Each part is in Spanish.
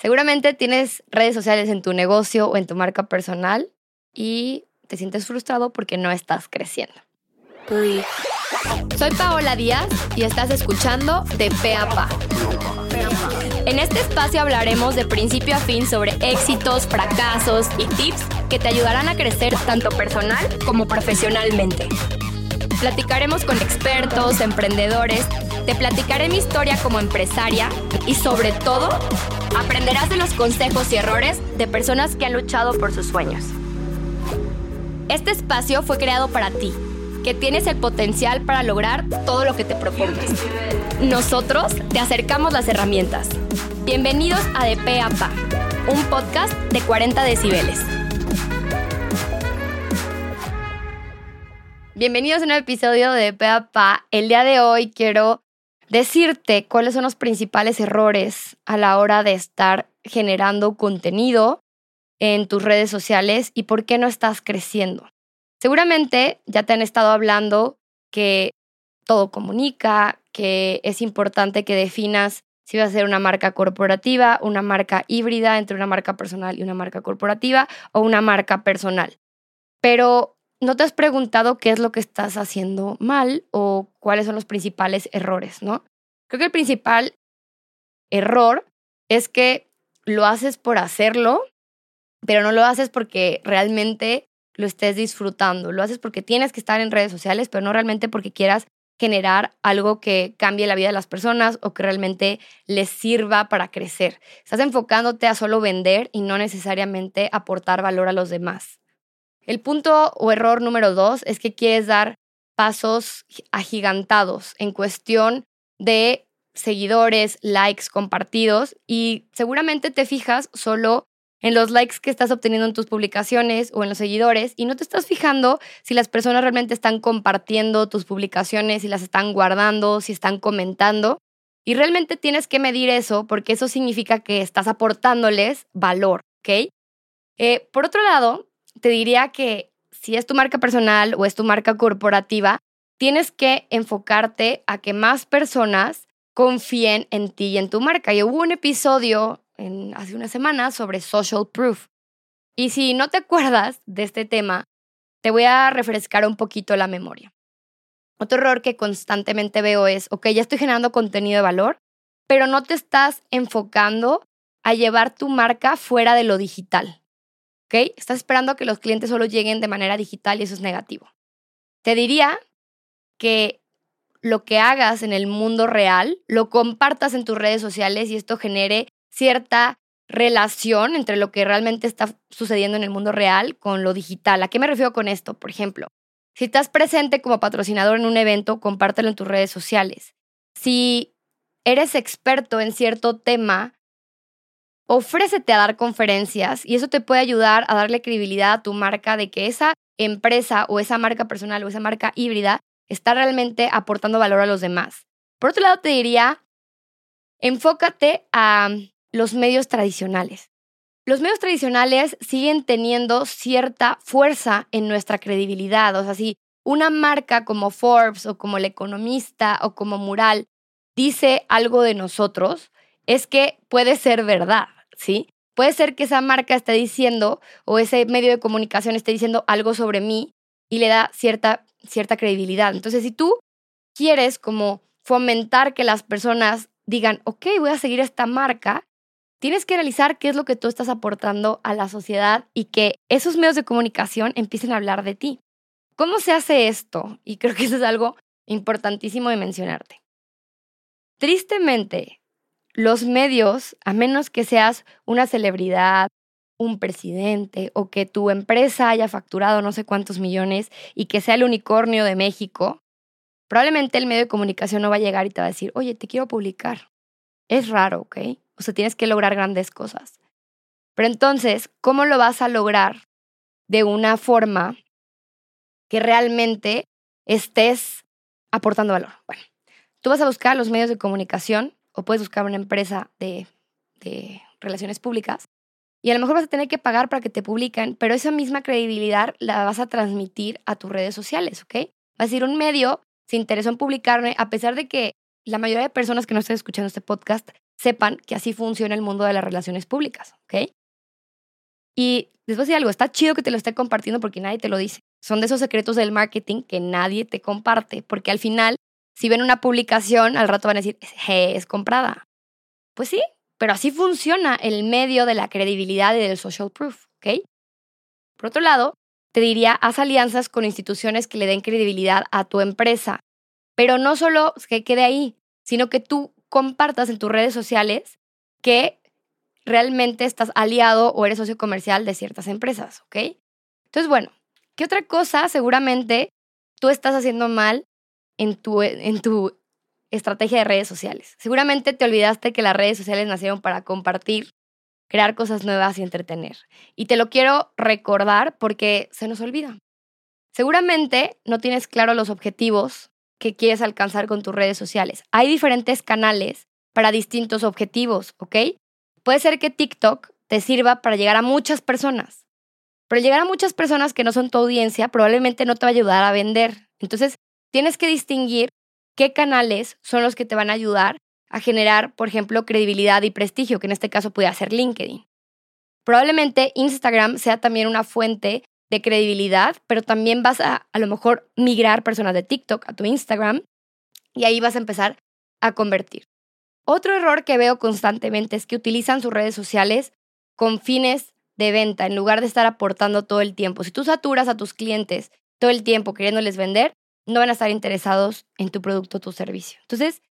Seguramente tienes redes sociales en tu negocio o en tu marca personal y te sientes frustrado porque no estás creciendo. Soy Paola Díaz y estás escuchando De Pe a Pa. En este espacio hablaremos de principio a fin sobre éxitos, fracasos y tips que te ayudarán a crecer tanto personal como profesionalmente. Platicaremos con expertos, emprendedores, te platicaré mi historia como empresaria y sobre todo aprenderás de los consejos y errores de personas que han luchado por sus sueños. Este espacio fue creado para ti, que tienes el potencial para lograr todo lo que te propongas. Nosotros te acercamos las herramientas. Bienvenidos a De Pe a Pa, un podcast de 40 decibeles. Bienvenidos a un episodio de Pe a Pa. El día de hoy quiero decirte cuáles son los principales errores a la hora de estar generando contenido en tus redes sociales y por qué no estás creciendo. Seguramente ya te han estado hablando que todo comunica, que es importante que definas si vas a ser una marca corporativa, una marca híbrida entre una marca personal y una marca corporativa o una marca personal. Pero no te has preguntado qué es lo que estás haciendo mal o cuáles son los principales errores, ¿no? Creo que el principal error es que lo haces por hacerlo, pero no lo haces porque realmente lo estés disfrutando. Lo haces porque tienes que estar en redes sociales, pero no realmente porque quieras generar algo que cambie la vida de las personas o que realmente les sirva para crecer. Estás enfocándote a solo vender y no necesariamente aportar valor a los demás. El punto o error número dos es que quieres dar pasos agigantados en cuestión de seguidores, likes, compartidos y seguramente te fijas solo en los likes que estás obteniendo en tus publicaciones o en los seguidores y no te estás fijando si las personas realmente están compartiendo tus publicaciones, si las están guardando, si están comentando. Y realmente tienes que medir eso porque eso significa que estás aportándoles valor, ¿ok? Eh, por otro lado, te diría que si es tu marca personal o es tu marca corporativa, tienes que enfocarte a que más personas confíen en ti y en tu marca. Y hubo un episodio en, hace una semana sobre social proof. Y si no te acuerdas de este tema, te voy a refrescar un poquito la memoria. Otro error que constantemente veo es, ok, ya estoy generando contenido de valor, pero no te estás enfocando a llevar tu marca fuera de lo digital. ¿Ok? Estás esperando que los clientes solo lleguen de manera digital y eso es negativo. Te diría que lo que hagas en el mundo real lo compartas en tus redes sociales y esto genere cierta relación entre lo que realmente está sucediendo en el mundo real con lo digital. ¿A qué me refiero con esto? Por ejemplo, si estás presente como patrocinador en un evento, compártelo en tus redes sociales. Si eres experto en cierto tema, ofrécete a dar conferencias y eso te puede ayudar a darle credibilidad a tu marca de que esa empresa o esa marca personal o esa marca híbrida está realmente aportando valor a los demás. Por otro lado, te diría, enfócate a los medios tradicionales. Los medios tradicionales siguen teniendo cierta fuerza en nuestra credibilidad. O sea, si una marca como Forbes o como El Economista o como Mural dice algo de nosotros, es que puede ser verdad. ¿Sí? Puede ser que esa marca esté diciendo o ese medio de comunicación esté diciendo algo sobre mí y le da cierta, cierta credibilidad. Entonces, si tú quieres como fomentar que las personas digan, ok, voy a seguir esta marca, tienes que analizar qué es lo que tú estás aportando a la sociedad y que esos medios de comunicación empiecen a hablar de ti. ¿Cómo se hace esto? Y creo que eso es algo importantísimo de mencionarte. Tristemente, los medios, a menos que seas una celebridad, un presidente o que tu empresa haya facturado no sé cuántos millones y que sea el unicornio de México, probablemente el medio de comunicación no va a llegar y te va a decir, oye, te quiero publicar. Es raro, ¿ok? O sea, tienes que lograr grandes cosas. Pero entonces, ¿cómo lo vas a lograr de una forma que realmente estés aportando valor? Bueno, tú vas a buscar los medios de comunicación o puedes buscar una empresa de, relaciones públicas y a lo mejor vas a tener que pagar para que te publiquen, pero esa misma credibilidad la vas a transmitir a tus redes sociales, ¿ok? Va a decir, un medio se interesó en publicarme, a pesar de que la mayoría de personas que no están escuchando este podcast sepan que así funciona el mundo de las relaciones públicas, ¿ok? Y después de algo, está chido que te lo esté compartiendo porque nadie te lo dice. Son de esos secretos del marketing que nadie te comparte, porque al final, si ven una publicación, al rato van a decir, es comprada. Pues sí, pero así funciona el medio de la credibilidad y del social proof, ¿ok? Por otro lado, te diría, haz alianzas con instituciones que le den credibilidad a tu empresa, pero no solo que quede ahí, sino que tú compartas en tus redes sociales que realmente estás aliado o eres socio comercial de ciertas empresas, ¿ok? Entonces, bueno, ¿qué otra cosa seguramente tú estás haciendo mal en tu, en tu estrategia de redes sociales? Seguramente te olvidaste que las redes sociales nacieron para compartir, crear cosas nuevas y entretener. Y te lo quiero recordar porque se nos olvida. Seguramente no tienes claro los objetivos que quieres alcanzar con tus redes sociales. Hay diferentes canales para distintos objetivos, ¿ok? Puede ser que TikTok te sirva para llegar a muchas personas, pero llegar a muchas personas que no son tu audiencia probablemente no te va a ayudar a vender. Entonces, tienes que distinguir qué canales son los que te van a ayudar a generar, por ejemplo, credibilidad y prestigio, que en este caso puede ser LinkedIn. Probablemente Instagram sea también una fuente de credibilidad, pero también vas a a lo mejor migrar personas de TikTok a tu Instagram y ahí vas a empezar a convertir. Otro error que veo constantemente es que utilizan sus redes sociales con fines de venta en lugar de estar aportando todo el tiempo. Si tú saturas a tus clientes todo el tiempo queriéndoles vender, no van a estar interesados en tu producto o tu servicio. Entonces,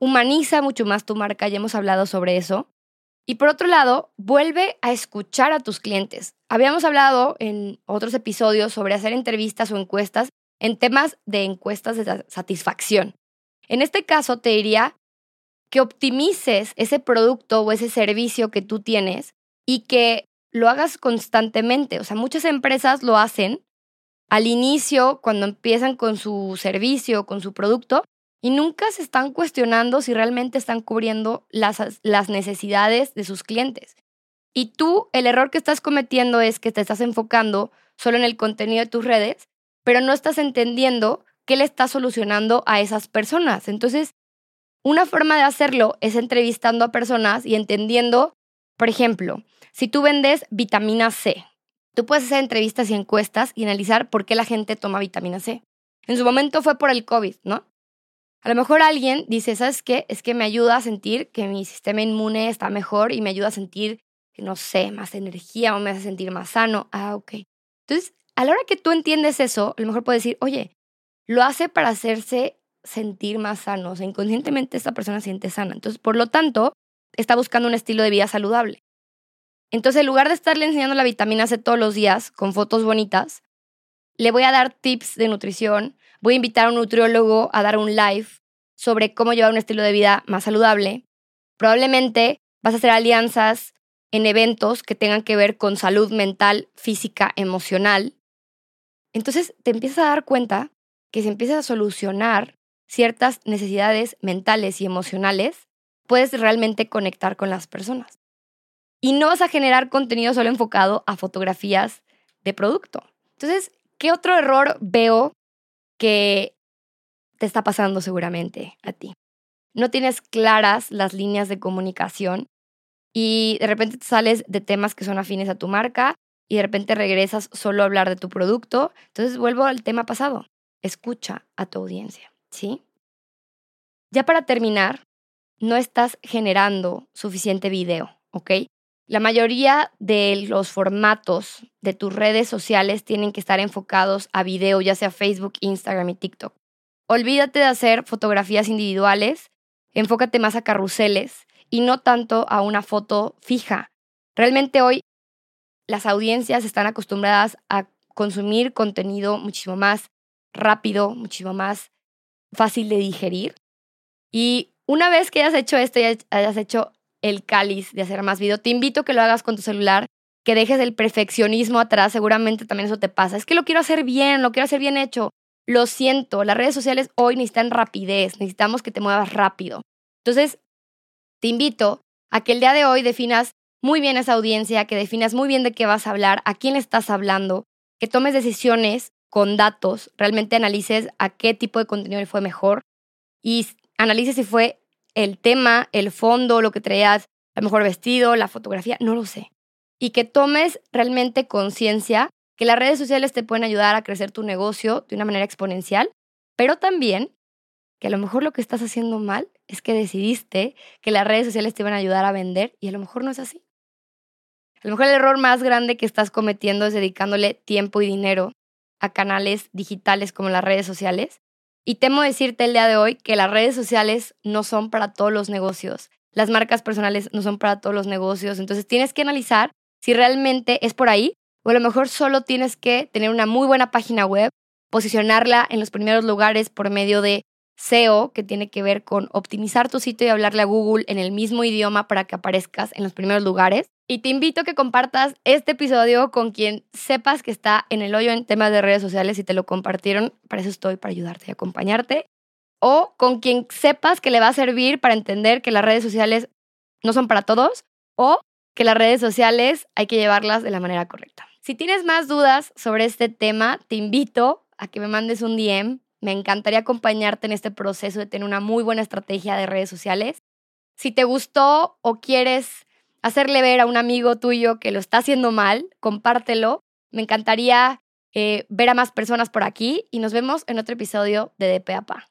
humaniza mucho más tu marca, ya hemos hablado sobre eso. Y por otro lado, vuelve a escuchar a tus clientes. Habíamos hablado en otros episodios sobre hacer entrevistas o encuestas en temas de encuestas de satisfacción. En este caso, te diría que optimices ese producto o ese servicio que tú tienes y que lo hagas constantemente. O sea, muchas empresas lo hacen al inicio, cuando empiezan con su servicio, con su producto, y nunca se están cuestionando si realmente están cubriendo las, las necesidades de sus clientes. Y tú, el error que estás cometiendo es que te estás enfocando solo en el contenido de tus redes, pero no estás entendiendo qué le estás solucionando a esas personas. Entonces, una forma de hacerlo es entrevistando a personas y entendiendo, por ejemplo, si tú vendes vitamina C, tú puedes hacer entrevistas y encuestas y analizar por qué la gente toma vitamina C. En su momento fue por el COVID, ¿no? A lo mejor alguien dice, ¿sabes qué? Es que me ayuda a sentir que mi sistema inmune está mejor y me ayuda a sentir, no sé, más energía o me hace sentir más sano. Ah, ok. Entonces, a la hora que tú entiendes eso, a lo mejor puedes decir, oye, lo hace para hacerse sentir más sano. O sea, inconscientemente esta persona siente sana. Entonces, por lo tanto, está buscando un estilo de vida saludable. Entonces, en lugar de estarle enseñando la vitamina C todos los días con fotos bonitas, le voy a dar tips de nutrición, voy a invitar a un nutriólogo a dar un live sobre cómo llevar un estilo de vida más saludable. Probablemente vas a hacer alianzas en eventos que tengan que ver con salud mental, física, emocional. Entonces te empiezas a dar cuenta que si empiezas a solucionar ciertas necesidades mentales y emocionales, puedes realmente conectar con las personas. Y no vas a generar contenido solo enfocado a fotografías de producto. Entonces, ¿qué otro error veo que te está pasando seguramente a ti. No tienes claras las líneas de comunicación y de repente te sales de temas que son afines a tu marca y de repente regresas solo a hablar de tu producto. Entonces vuelvo al tema pasado. Escucha a tu audiencia, ¿sí? Ya para terminar, no estás generando suficiente video, ¿ok? La mayoría de los formatos de tus redes sociales tienen que estar enfocados a video, ya sea Facebook, Instagram y TikTok. Olvídate de hacer fotografías individuales, enfócate más a carruseles y no tanto a una foto fija. Realmente hoy las audiencias están acostumbradas a consumir contenido muchísimo más rápido, muchísimo más fácil de digerir. Y una vez que hayas hecho esto y hayas hecho el cáliz de hacer más video. Te invito a que lo hagas con tu celular, que dejes el perfeccionismo atrás, seguramente también eso te pasa. Es que lo quiero hacer bien, lo quiero hacer bien hecho. Lo siento, las redes sociales hoy necesitan rapidez, necesitamos que te muevas rápido. Entonces, te invito a que el día de hoy definas muy bien esa audiencia, que definas muy bien de qué vas a hablar, a quién estás hablando, que tomes decisiones con datos, realmente analices a qué tipo de contenido le fue mejor y analices si fue el tema, el fondo, lo que traías, lo mejor vestido, la fotografía, no lo sé. Y que tomes realmente conciencia que las redes sociales te pueden ayudar a crecer tu negocio de una manera exponencial, pero también que a lo mejor lo que estás haciendo mal es que decidiste que las redes sociales te van a ayudar a vender y a lo mejor no es así. A lo mejor el error más grande que estás cometiendo es dedicándole tiempo y dinero a canales digitales como las redes sociales. Y temo decirte el día de hoy que las redes sociales no son para todos los negocios. Las marcas personales no son para todos los negocios. Entonces tienes que analizar si realmente es por ahí o a lo mejor solo tienes que tener una muy buena página web, posicionarla en los primeros lugares por medio de SEO, que tiene que ver con optimizar tu sitio y hablarle a Google en el mismo idioma para que aparezcas en los primeros lugares. Y te invito a que compartas este episodio con quien sepas que está en el hoyo en temas de redes sociales y te lo compartieron. Para eso estoy, para ayudarte y acompañarte. O con quien sepas que le va a servir para entender que las redes sociales no son para todos o que las redes sociales hay que llevarlas de la manera correcta. Si tienes más dudas sobre este tema, te invito a que me mandes un DM. Me encantaría acompañarte en este proceso de tener una muy buena estrategia de redes sociales. Si te gustó o quieres hacerle ver a un amigo tuyo que lo está haciendo mal, compártelo. Me encantaría eh, ver a más personas por aquí y nos vemos en otro episodio de DPAPA.